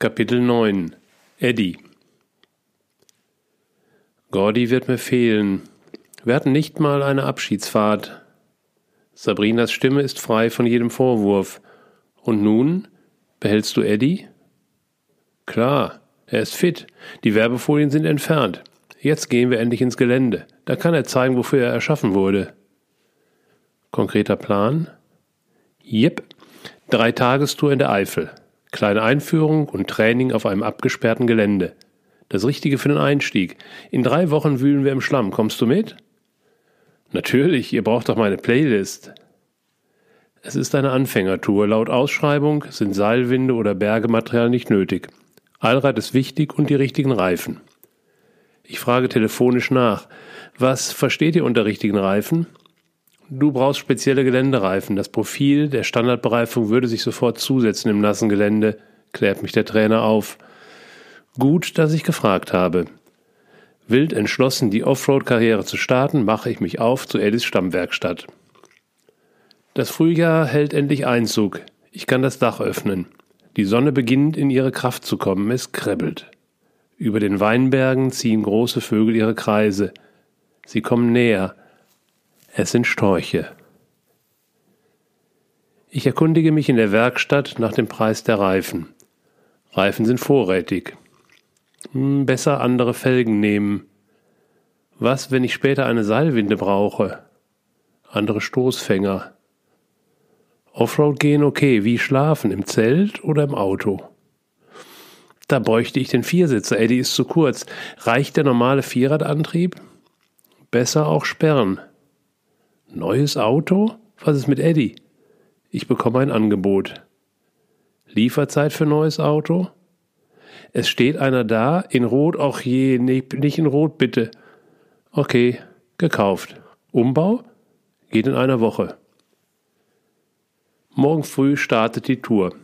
Kapitel 9 Eddie Gordy wird mir fehlen. Wir hatten nicht mal eine Abschiedsfahrt. Sabrinas Stimme ist frei von jedem Vorwurf. Und nun? Behältst du Eddie? Klar, er ist fit. Die Werbefolien sind entfernt. Jetzt gehen wir endlich ins Gelände. Da kann er zeigen, wofür er erschaffen wurde. Konkreter Plan? Jep. Drei Tagestour in der Eifel. Kleine Einführung und Training auf einem abgesperrten Gelände. Das Richtige für den Einstieg. In drei Wochen wühlen wir im Schlamm. Kommst du mit? Natürlich, ihr braucht doch meine Playlist. Es ist eine Anfängertour. Laut Ausschreibung sind Seilwinde oder Bergematerial nicht nötig. Allrad ist wichtig und die richtigen Reifen. Ich frage telefonisch nach. Was versteht ihr unter richtigen Reifen? Du brauchst spezielle Geländereifen. Das Profil der Standardbereifung würde sich sofort zusetzen im nassen Gelände, klärt mich der Trainer auf. Gut, dass ich gefragt habe. Wild entschlossen, die Offroad-Karriere zu starten, mache ich mich auf zu Eddies Stammwerkstatt. Das Frühjahr hält endlich Einzug. Ich kann das Dach öffnen. Die Sonne beginnt in ihre Kraft zu kommen, es kribbelt. Über den Weinbergen ziehen große Vögel ihre Kreise. Sie kommen näher, es sind Storche. Ich erkundige mich in der Werkstatt nach dem Preis der Reifen. Reifen sind vorrätig. Hm, besser andere Felgen nehmen. Was, wenn ich später eine Seilwinde brauche? Andere Stoßfänger. Offroad gehen okay, wie schlafen, im Zelt oder im Auto? Da bräuchte ich den Viersitzer, Eddie ist zu kurz. Reicht der normale Vierradantrieb? Besser auch sperren. Neues Auto? Was ist mit Eddie? Ich bekomme ein Angebot. Lieferzeit für neues Auto? Es steht einer da, in Rot, auch je, nicht in Rot bitte. Okay, gekauft. Umbau? Geht in einer Woche. Morgen früh startet die Tour.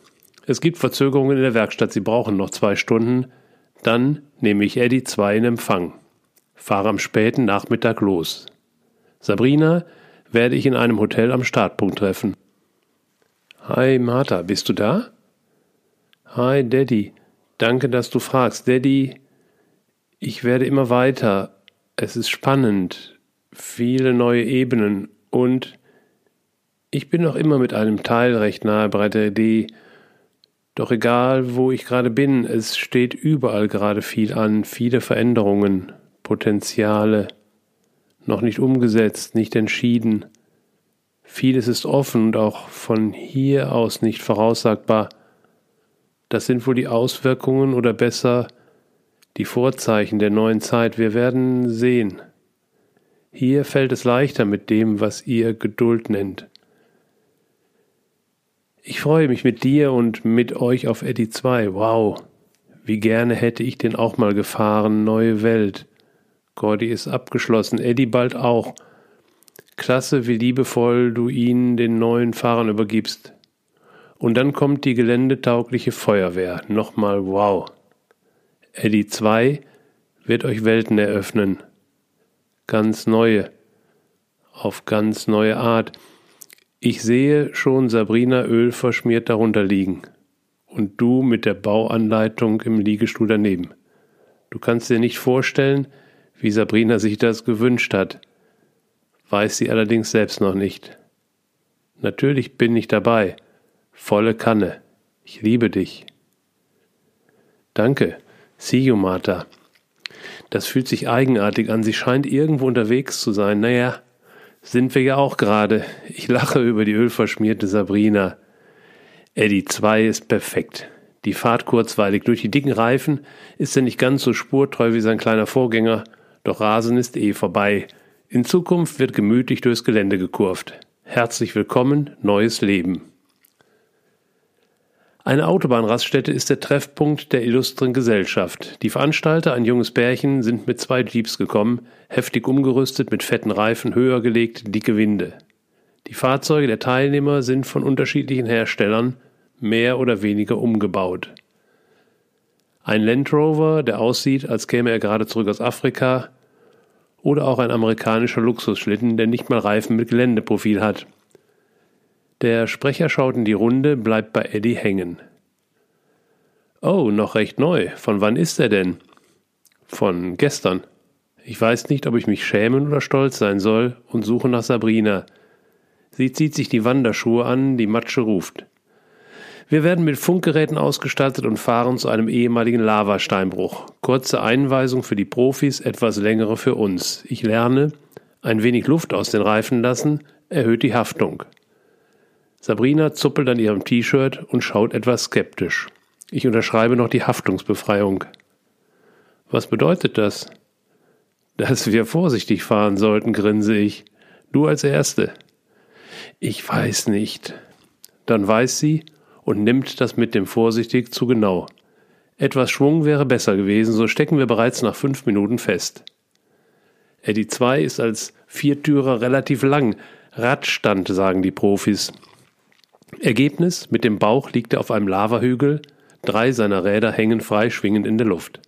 Es gibt Verzögerungen in der Werkstatt, sie brauchen noch zwei Stunden. Dann nehme ich Eddie 2 in Empfang. Fahre am späten Nachmittag los. Sabrina werde ich in einem Hotel am Startpunkt treffen. Hi Martha, bist du da? Hi Daddy, danke, dass du fragst. Daddy, ich werde immer weiter. Es ist spannend, viele neue Ebenen und ich bin noch immer mit einem Teil recht nahe bei der Idee. Doch egal, wo ich gerade bin, es steht überall gerade viel an, viele Veränderungen, Potenziale noch nicht umgesetzt, nicht entschieden. Vieles ist offen und auch von hier aus nicht voraussagbar. Das sind wohl die Auswirkungen oder besser die Vorzeichen der neuen Zeit. Wir werden sehen. Hier fällt es leichter mit dem, was ihr Geduld nennt. Ich freue mich mit dir und mit euch auf Eddie 2. Wow. Wie gerne hätte ich den auch mal gefahren. Neue Welt. Gordy ist abgeschlossen, Eddie bald auch. Klasse, wie liebevoll du ihn den neuen Fahrern übergibst. Und dann kommt die geländetaugliche Feuerwehr. Nochmal wow. Eddie 2 wird euch Welten eröffnen. Ganz neue. Auf ganz neue Art. Ich sehe schon Sabrina Öl verschmiert darunter liegen. Und du mit der Bauanleitung im Liegestuhl daneben. Du kannst dir nicht vorstellen, wie Sabrina sich das gewünscht hat, weiß sie allerdings selbst noch nicht. Natürlich bin ich dabei, volle Kanne. Ich liebe dich. Danke. See you, Martha. Das fühlt sich eigenartig an. Sie scheint irgendwo unterwegs zu sein. Naja, sind wir ja auch gerade. Ich lache über die ölverschmierte Sabrina. Eddie 2 ist perfekt. Die Fahrt kurzweilig. Durch die dicken Reifen ist er nicht ganz so spurtreu wie sein kleiner Vorgänger doch Rasen ist eh vorbei. In Zukunft wird gemütlich durchs Gelände gekurvt. Herzlich willkommen, neues Leben. Eine Autobahnraststätte ist der Treffpunkt der illustren Gesellschaft. Die Veranstalter, ein junges Pärchen, sind mit zwei Jeeps gekommen, heftig umgerüstet, mit fetten Reifen, höher gelegt, dicke Winde. Die Fahrzeuge der Teilnehmer sind von unterschiedlichen Herstellern, mehr oder weniger umgebaut. Ein Land Rover, der aussieht, als käme er gerade zurück aus Afrika, oder auch ein amerikanischer Luxusschlitten, der nicht mal Reifen mit Geländeprofil hat. Der Sprecher schaut in die Runde, bleibt bei Eddie hängen. Oh, noch recht neu. Von wann ist er denn? Von gestern. Ich weiß nicht, ob ich mich schämen oder stolz sein soll und suche nach Sabrina. Sie zieht sich die Wanderschuhe an, die Matsche ruft. Wir werden mit Funkgeräten ausgestattet und fahren zu einem ehemaligen Lavasteinbruch. Kurze Einweisung für die Profis, etwas längere für uns. Ich lerne, ein wenig Luft aus den Reifen lassen, erhöht die Haftung. Sabrina zuppelt an ihrem T-Shirt und schaut etwas skeptisch. Ich unterschreibe noch die Haftungsbefreiung. Was bedeutet das? Dass wir vorsichtig fahren sollten, grinse ich. Du als Erste. Ich weiß nicht. Dann weiß sie und nimmt das mit dem vorsichtig zu genau. Etwas Schwung wäre besser gewesen, so stecken wir bereits nach fünf Minuten fest. Eddy 2 ist als Viertürer relativ lang. Radstand, sagen die Profis. Ergebnis: Mit dem Bauch liegt er auf einem Lavahügel, drei seiner Räder hängen frei schwingend in der Luft.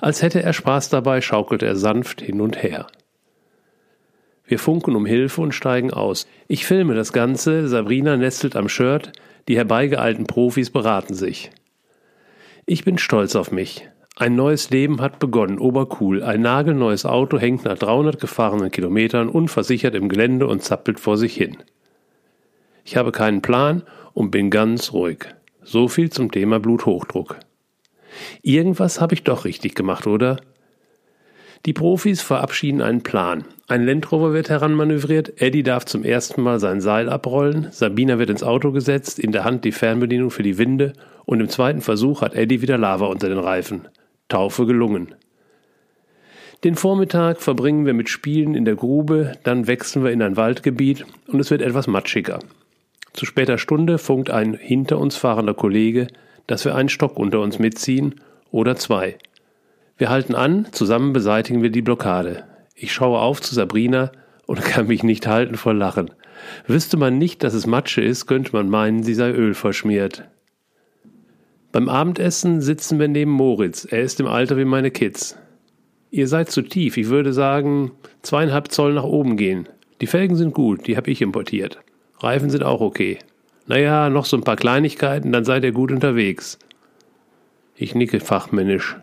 Als hätte er Spaß dabei, schaukelt er sanft hin und her. Wir funken um Hilfe und steigen aus. Ich filme das Ganze, Sabrina nestelt am Shirt, die herbeigeeilten Profis beraten sich. Ich bin stolz auf mich. Ein neues Leben hat begonnen, obercool. Ein nagelneues Auto hängt nach 300 gefahrenen Kilometern unversichert im Gelände und zappelt vor sich hin. Ich habe keinen Plan und bin ganz ruhig. So viel zum Thema Bluthochdruck. Irgendwas habe ich doch richtig gemacht, oder? Die Profis verabschieden einen Plan. Ein Landrover wird heranmanövriert, Eddie darf zum ersten Mal sein Seil abrollen, Sabina wird ins Auto gesetzt, in der Hand die Fernbedienung für die Winde und im zweiten Versuch hat Eddie wieder Lava unter den Reifen. Taufe gelungen. Den Vormittag verbringen wir mit Spielen in der Grube, dann wechseln wir in ein Waldgebiet und es wird etwas matschiger. Zu später Stunde funkt ein hinter uns fahrender Kollege, dass wir einen Stock unter uns mitziehen oder zwei. Wir halten an, zusammen beseitigen wir die Blockade. Ich schaue auf zu Sabrina und kann mich nicht halten vor Lachen. Wüsste man nicht, dass es Matsche ist, könnte man meinen, sie sei Öl verschmiert. Beim Abendessen sitzen wir neben Moritz. Er ist im Alter wie meine Kids. Ihr seid zu tief. Ich würde sagen, zweieinhalb Zoll nach oben gehen. Die Felgen sind gut, die habe ich importiert. Reifen sind auch okay. Naja, noch so ein paar Kleinigkeiten, dann seid ihr gut unterwegs. Ich nicke fachmännisch.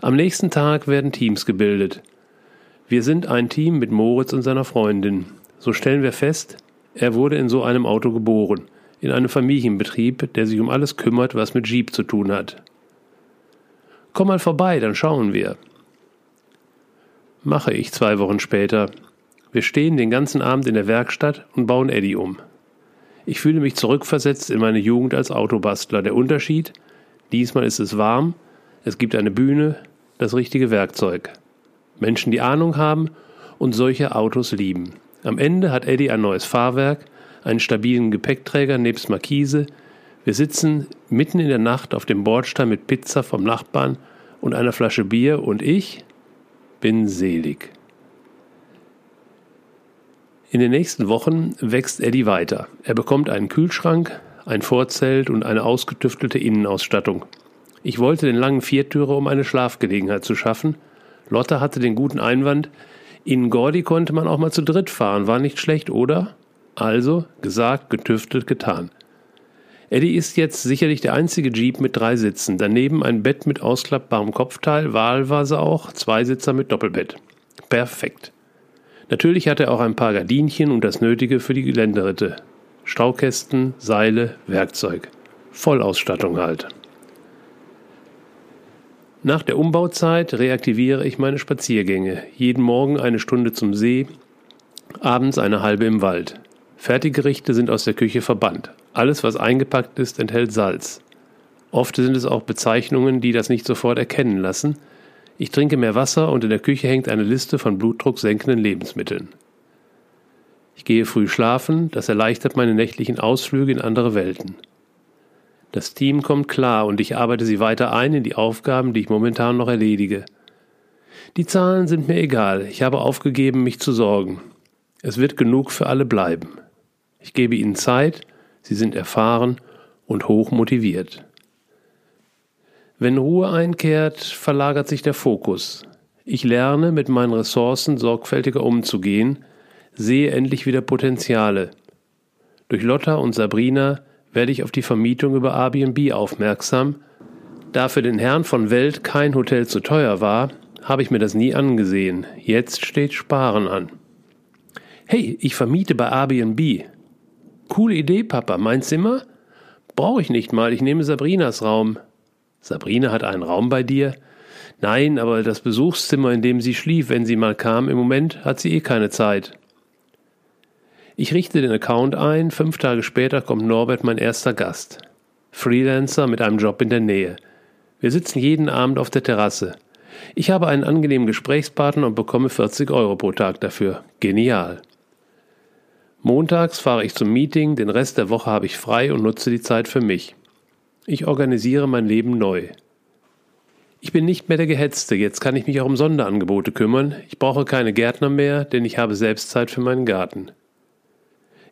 Am nächsten Tag werden Teams gebildet. Wir sind ein Team mit Moritz und seiner Freundin. So stellen wir fest, er wurde in so einem Auto geboren, in einem Familienbetrieb, der sich um alles kümmert, was mit Jeep zu tun hat. Komm mal vorbei, dann schauen wir. Mache ich zwei Wochen später. Wir stehen den ganzen Abend in der Werkstatt und bauen Eddie um. Ich fühle mich zurückversetzt in meine Jugend als Autobastler. Der Unterschied? Diesmal ist es warm, es gibt eine Bühne, das richtige Werkzeug. Menschen, die Ahnung haben und solche Autos lieben. Am Ende hat Eddie ein neues Fahrwerk, einen stabilen Gepäckträger nebst Markise. Wir sitzen mitten in der Nacht auf dem Bordstein mit Pizza vom Nachbarn und einer Flasche Bier und ich bin selig. In den nächsten Wochen wächst Eddie weiter. Er bekommt einen Kühlschrank, ein Vorzelt und eine ausgetüftelte Innenausstattung. Ich wollte den langen Viertürer, um eine Schlafgelegenheit zu schaffen. Lotte hatte den guten Einwand, in Gordi konnte man auch mal zu dritt fahren, war nicht schlecht, oder? Also, gesagt, getüftelt, getan. Eddie ist jetzt sicherlich der einzige Jeep mit drei Sitzen, daneben ein Bett mit ausklappbarem Kopfteil, wahlweise auch zwei Sitzer mit Doppelbett. Perfekt. Natürlich hat er auch ein paar Gardinchen und das Nötige für die Geländeritte. Staukästen, Seile, Werkzeug. Vollausstattung halt. Nach der Umbauzeit reaktiviere ich meine Spaziergänge. Jeden Morgen eine Stunde zum See, abends eine halbe im Wald. Fertiggerichte sind aus der Küche verbannt. Alles, was eingepackt ist, enthält Salz. Oft sind es auch Bezeichnungen, die das nicht sofort erkennen lassen, ich trinke mehr Wasser und in der Küche hängt eine Liste von blutdrucksenkenden Lebensmitteln. Ich gehe früh schlafen, das erleichtert meine nächtlichen Ausflüge in andere Welten. Das Team kommt klar und ich arbeite sie weiter ein in die Aufgaben, die ich momentan noch erledige. Die Zahlen sind mir egal, ich habe aufgegeben, mich zu sorgen. Es wird genug für alle bleiben. Ich gebe ihnen Zeit, sie sind erfahren und hoch motiviert. Wenn Ruhe einkehrt, verlagert sich der Fokus. Ich lerne, mit meinen Ressourcen sorgfältiger umzugehen, sehe endlich wieder Potenziale. Durch Lotta und Sabrina werde ich auf die Vermietung über Airbnb aufmerksam, Da für den Herrn von Welt kein Hotel zu teuer war, habe ich mir das nie angesehen. Jetzt steht Sparen an. Hey, ich vermiete bei Airbnb. Coole Idee, Papa. Mein Zimmer? Brauche ich nicht mal. Ich nehme Sabrinas Raum. Sabrina hat einen Raum bei dir? Nein, aber das Besuchszimmer, in dem sie schlief, wenn sie mal kam, im Moment hat sie eh keine Zeit. Ich richte den Account ein, fünf Tage später kommt Norbert mein erster Gast. Freelancer mit einem Job in der Nähe. Wir sitzen jeden Abend auf der Terrasse. Ich habe einen angenehmen Gesprächspartner und bekomme 40 Euro pro Tag dafür. Genial. Montags fahre ich zum Meeting, den Rest der Woche habe ich frei und nutze die Zeit für mich. Ich organisiere mein Leben neu. Ich bin nicht mehr der Gehetzte, jetzt kann ich mich auch um Sonderangebote kümmern. Ich brauche keine Gärtner mehr, denn ich habe selbst Zeit für meinen Garten.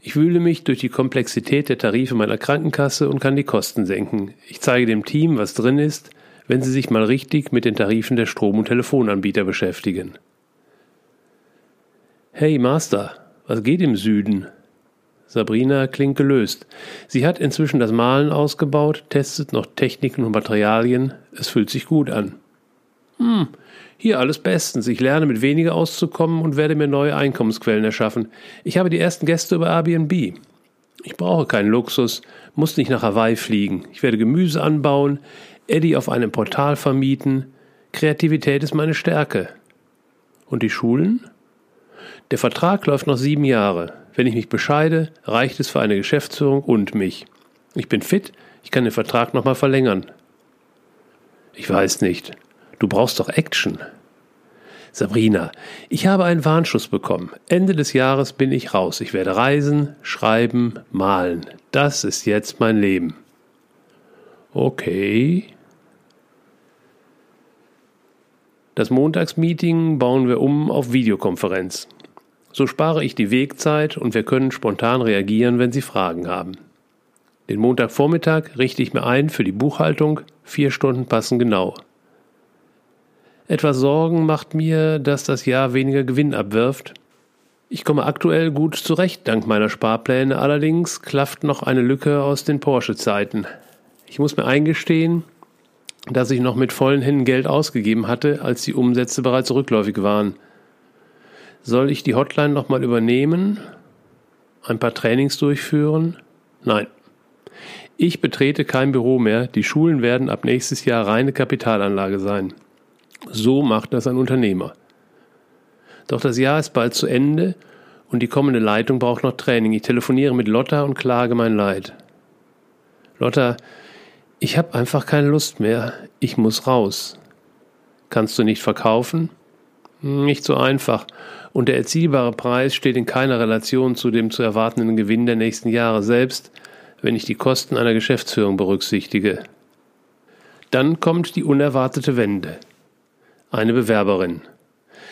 Ich wühle mich durch die Komplexität der Tarife meiner Krankenkasse und kann die Kosten senken. Ich zeige dem Team, was drin ist, wenn Sie sich mal richtig mit den Tarifen der Strom- und Telefonanbieter beschäftigen. Hey Master, was geht im Süden? Sabrina klingt gelöst. Sie hat inzwischen das Malen ausgebaut, testet noch Techniken und Materialien. Es fühlt sich gut an. Hm, hier alles bestens. Ich lerne mit weniger auszukommen und werde mir neue Einkommensquellen erschaffen. Ich habe die ersten Gäste über Airbnb. Ich brauche keinen Luxus, muss nicht nach Hawaii fliegen. Ich werde Gemüse anbauen, Eddie auf einem Portal vermieten. Kreativität ist meine Stärke. Und die Schulen? Der Vertrag läuft noch sieben Jahre. Wenn ich mich bescheide, reicht es für eine Geschäftsführung und mich. Ich bin fit, ich kann den Vertrag nochmal verlängern. Ich weiß nicht. Du brauchst doch Action. Sabrina, ich habe einen Warnschuss bekommen. Ende des Jahres bin ich raus. Ich werde reisen, schreiben, malen. Das ist jetzt mein Leben. Okay. Das Montagsmeeting bauen wir um auf Videokonferenz. So spare ich die Wegzeit und wir können spontan reagieren, wenn Sie Fragen haben. Den Montagvormittag richte ich mir ein für die Buchhaltung, vier Stunden passen genau. Etwas Sorgen macht mir, dass das Jahr weniger Gewinn abwirft. Ich komme aktuell gut zurecht dank meiner Sparpläne, allerdings klafft noch eine Lücke aus den Porsche-Zeiten. Ich muss mir eingestehen, dass ich noch mit vollen Händen Geld ausgegeben hatte, als die Umsätze bereits rückläufig waren. Soll ich die Hotline nochmal übernehmen? Ein paar Trainings durchführen? Nein. Ich betrete kein Büro mehr. Die Schulen werden ab nächstes Jahr reine Kapitalanlage sein. So macht das ein Unternehmer. Doch das Jahr ist bald zu Ende und die kommende Leitung braucht noch Training. Ich telefoniere mit Lotta und klage mein Leid. Lotta, ich habe einfach keine Lust mehr. Ich muss raus. Kannst du nicht verkaufen? Nicht so einfach. Und der erzielbare Preis steht in keiner Relation zu dem zu erwartenden Gewinn der nächsten Jahre, selbst wenn ich die Kosten einer Geschäftsführung berücksichtige. Dann kommt die unerwartete Wende. Eine Bewerberin.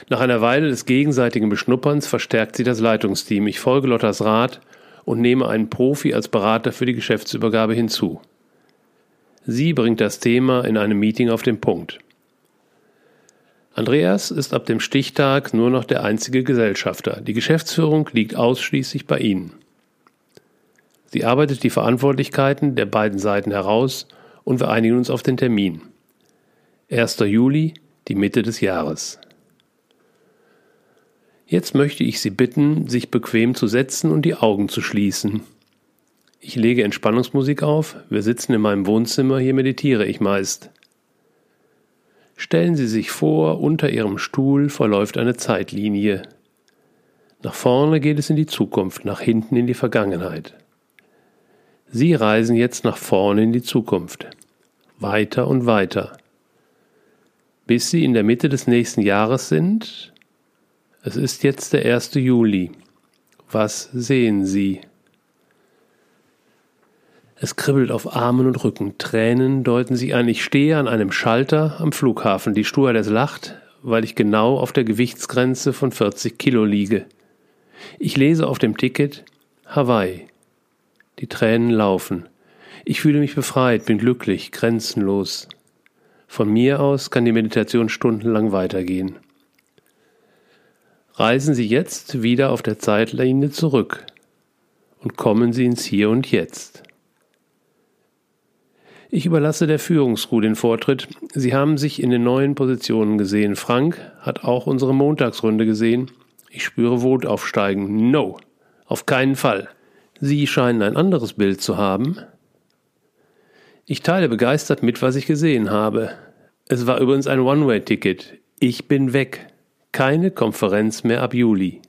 Nach einer Weile des gegenseitigen Beschnupperns verstärkt sie das Leitungsteam. Ich folge Lottas Rat und nehme einen Profi als Berater für die Geschäftsübergabe hinzu. Sie bringt das Thema in einem Meeting auf den Punkt. Andreas ist ab dem Stichtag nur noch der einzige Gesellschafter. Die Geschäftsführung liegt ausschließlich bei Ihnen. Sie arbeitet die Verantwortlichkeiten der beiden Seiten heraus und wir einigen uns auf den Termin. 1. Juli, die Mitte des Jahres. Jetzt möchte ich Sie bitten, sich bequem zu setzen und die Augen zu schließen. Ich lege Entspannungsmusik auf, wir sitzen in meinem Wohnzimmer, hier meditiere ich meist. Stellen Sie sich vor, unter Ihrem Stuhl verläuft eine Zeitlinie. Nach vorne geht es in die Zukunft, nach hinten in die Vergangenheit. Sie reisen jetzt nach vorne in die Zukunft, weiter und weiter, bis Sie in der Mitte des nächsten Jahres sind. Es ist jetzt der 1. Juli. Was sehen Sie? Es kribbelt auf Armen und Rücken. Tränen deuten sich an. Ich stehe an einem Schalter am Flughafen. Die Stewardess lacht, weil ich genau auf der Gewichtsgrenze von 40 Kilo liege. Ich lese auf dem Ticket Hawaii. Die Tränen laufen. Ich fühle mich befreit, bin glücklich, grenzenlos. Von mir aus kann die Meditation stundenlang weitergehen. Reisen Sie jetzt wieder auf der Zeitlinie zurück und kommen Sie ins Hier und Jetzt. Ich überlasse der Führungscrew den Vortritt. Sie haben sich in den neuen Positionen gesehen. Frank hat auch unsere Montagsrunde gesehen. Ich spüre Wut aufsteigen. No, auf keinen Fall. Sie scheinen ein anderes Bild zu haben. Ich teile begeistert mit, was ich gesehen habe. Es war übrigens ein One-Way-Ticket. Ich bin weg. Keine Konferenz mehr ab Juli.